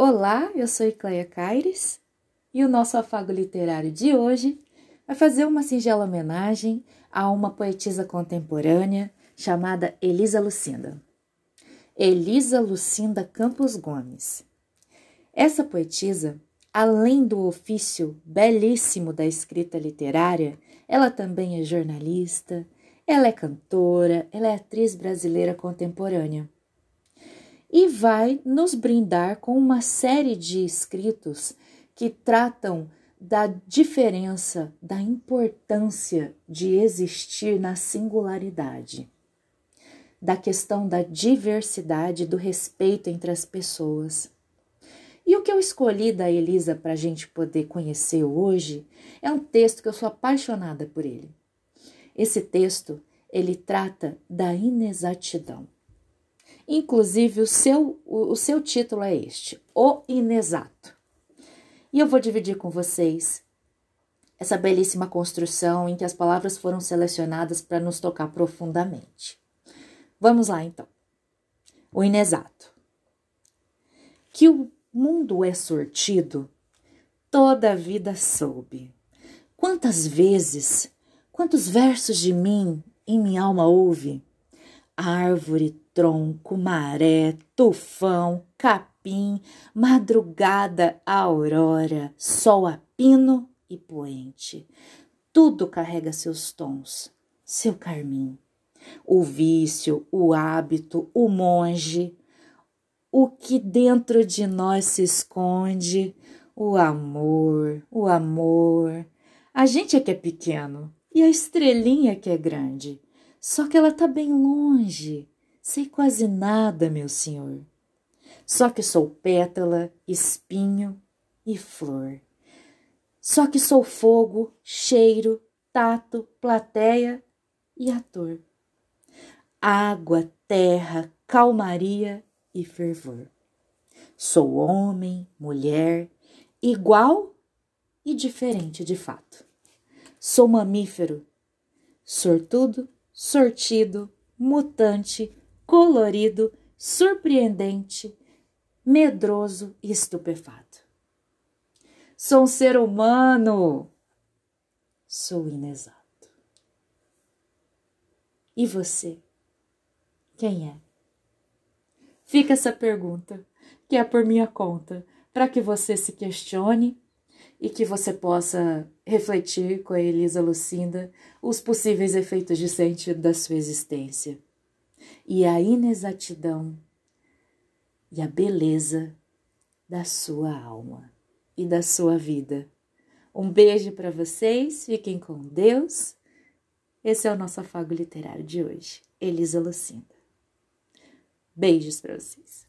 Olá, eu sou Icleia Caires e o nosso afago literário de hoje vai fazer uma singela homenagem a uma poetisa contemporânea chamada Elisa Lucinda. Elisa Lucinda Campos Gomes. Essa poetisa, além do ofício belíssimo da escrita literária, ela também é jornalista, ela é cantora, ela é atriz brasileira contemporânea e vai nos brindar com uma série de escritos que tratam da diferença, da importância de existir na singularidade, da questão da diversidade, do respeito entre as pessoas. E o que eu escolhi da Elisa para a gente poder conhecer hoje é um texto que eu sou apaixonada por ele. Esse texto ele trata da inexatidão. Inclusive, o seu, o, seu título é este: O Inexato. E eu vou dividir com vocês essa belíssima construção em que as palavras foram selecionadas para nos tocar profundamente. Vamos lá, então. O inexato. Que o mundo é sortido, toda a vida soube. Quantas vezes, quantos versos de mim em minha alma houve? Árvore, tronco, maré, tufão, capim, madrugada, aurora, sol a pino e poente. Tudo carrega seus tons, seu carmim. O vício, o hábito, o monge, o que dentro de nós se esconde, o amor, o amor. A gente é que é pequeno e a estrelinha que é grande, só que ela tá bem longe Sei quase nada, meu senhor. Só que sou pétala, espinho e flor. Só que sou fogo, cheiro, tato, plateia e ator. Água, terra, calmaria e fervor. Sou homem, mulher, igual e diferente de fato. Sou mamífero, sortudo, sortido, mutante, colorido, surpreendente, medroso e estupefato. Sou um ser humano. Sou inexato. E você? Quem é? Fica essa pergunta, que é por minha conta, para que você se questione e que você possa refletir com a Elisa Lucinda os possíveis efeitos de sentido da sua existência e a inexatidão e a beleza da sua alma e da sua vida. Um beijo para vocês, fiquem com Deus. Esse é o nosso afago literário de hoje, Elisa Lucinda. Beijos para vocês.